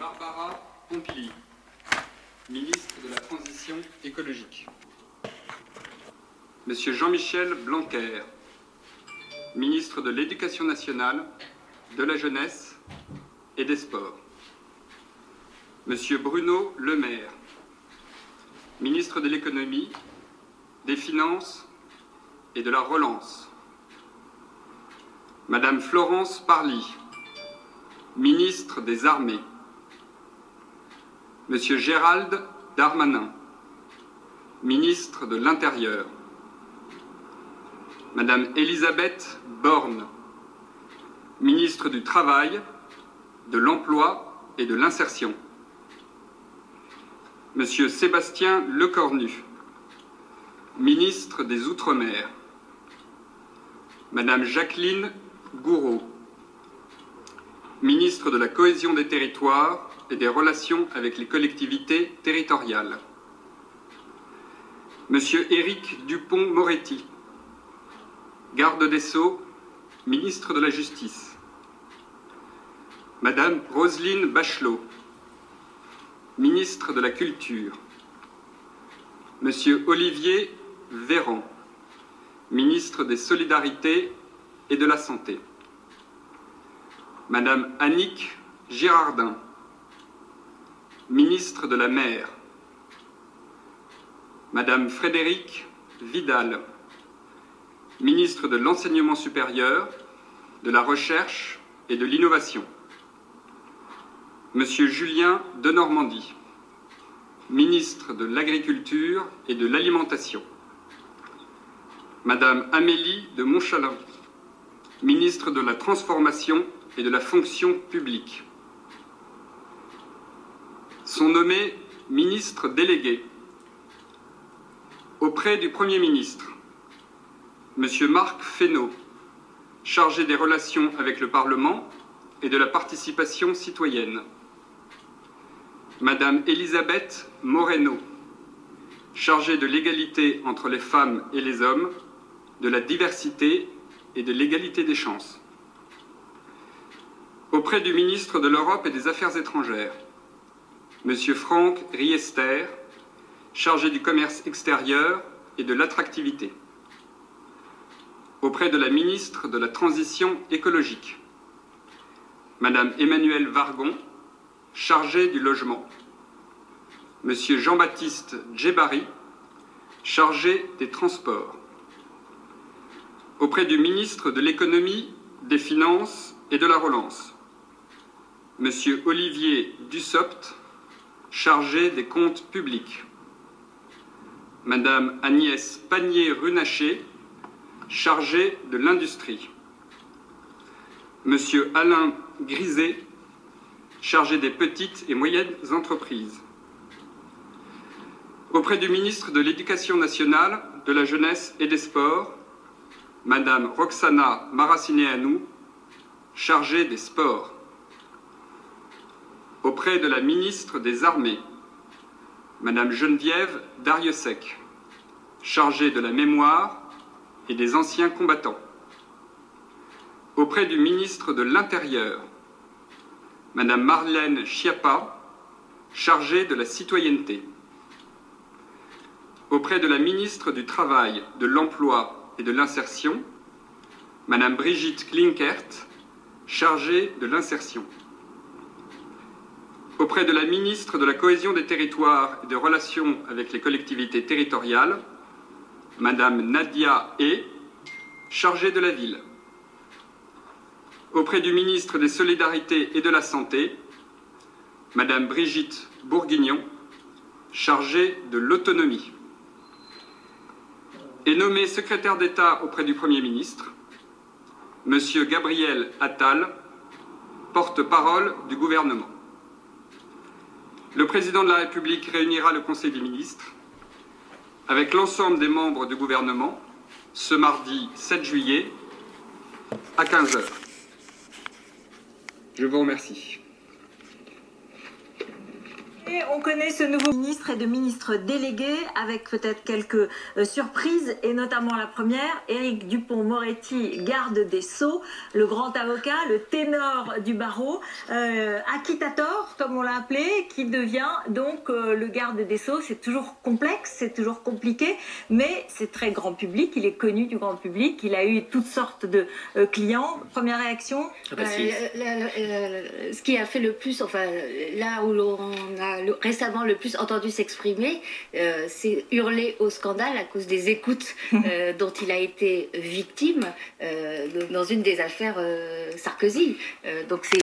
Barbara Pompili, ministre de la Transition écologique. Monsieur Jean-Michel Blanquer, ministre de l'Éducation nationale, de la jeunesse et des sports. Monsieur Bruno Le Maire, ministre de l'économie, des finances et de la relance. Madame Florence Parly, ministre des Armées. Monsieur Gérald Darmanin, ministre de l'Intérieur. Madame Elisabeth Borne, ministre du Travail, de l'Emploi et de l'Insertion. Monsieur Sébastien Lecornu, ministre des Outre-mer. Madame Jacqueline Gouraud, ministre de la Cohésion des territoires et des relations avec les collectivités territoriales. Monsieur Éric Dupont-Moretti, garde des Sceaux, ministre de la Justice. Madame Roselyne Bachelot, ministre de la Culture. Monsieur Olivier Véran, ministre des Solidarités et de la Santé. Madame Annick Girardin, ministre de la Mer. Madame Frédérique Vidal, ministre de l'Enseignement supérieur, de la Recherche et de l'Innovation. Monsieur Julien de Normandie, ministre de l'Agriculture et de l'Alimentation. Madame Amélie de Montchalin, ministre de la Transformation et de la Fonction publique. Sont nommés ministres délégués auprès du Premier ministre, Monsieur Marc Fesneau, chargé des relations avec le Parlement et de la participation citoyenne. Madame Elisabeth Moreno, chargée de l'égalité entre les femmes et les hommes, de la diversité et de l'égalité des chances. Auprès du ministre de l'Europe et des Affaires étrangères, Monsieur Franck Riester, chargé du commerce extérieur et de l'attractivité. Auprès de la ministre de la Transition écologique, Madame Emmanuelle Vargon, chargée du logement. Monsieur Jean-Baptiste Djebari, chargé des transports. Auprès du ministre de l'Économie, des Finances et de la Relance, Monsieur Olivier Dussopt, chargé des comptes publics. Madame Agnès Pannier-Runacher, chargée de l'industrie. Monsieur Alain Griset, chargé des petites et moyennes entreprises. Auprès du ministre de l'Éducation nationale, de la jeunesse et des sports, Madame Roxana Maracineanu, chargée des sports. Auprès de la ministre des Armées, Madame Geneviève Dariussec, chargée de la mémoire et des anciens combattants. Auprès du ministre de l'Intérieur, Madame Marlène Schiappa, chargée de la citoyenneté. Auprès de la ministre du Travail, de l'Emploi et de l'Insertion, Madame Brigitte Klinkert, chargée de l'insertion. Auprès de la ministre de la Cohésion des territoires et des relations avec les collectivités territoriales, Madame Nadia E, chargée de la ville. Auprès du ministre des Solidarités et de la Santé, Madame Brigitte Bourguignon, chargée de l'autonomie. Et nommé secrétaire d'État auprès du Premier ministre, Monsieur Gabriel Attal, porte-parole du gouvernement. Le président de la République réunira le Conseil des ministres avec l'ensemble des membres du gouvernement ce mardi 7 juillet à 15 heures. Je vous remercie. Et on connaît ce nouveau ministre et de ministre délégué avec peut-être quelques euh, surprises et notamment la première, Éric Dupont-Moretti, garde des Sceaux, le grand avocat, le ténor du barreau, euh, acquittator comme on l'a appelé, qui devient donc euh, le garde des Sceaux. C'est toujours complexe, c'est toujours compliqué, mais c'est très grand public, il est connu du grand public, il a eu toutes sortes de euh, clients. Première réaction Ah bah, si. ce qui a fait le plus, enfin là où l'on a le- récemment le plus entendu s'exprimer, euh, c'est hurler au scandale à cause des écoutes euh, dont il a été victime euh, dans une des affaires euh, Sarkozy. Euh, donc c'est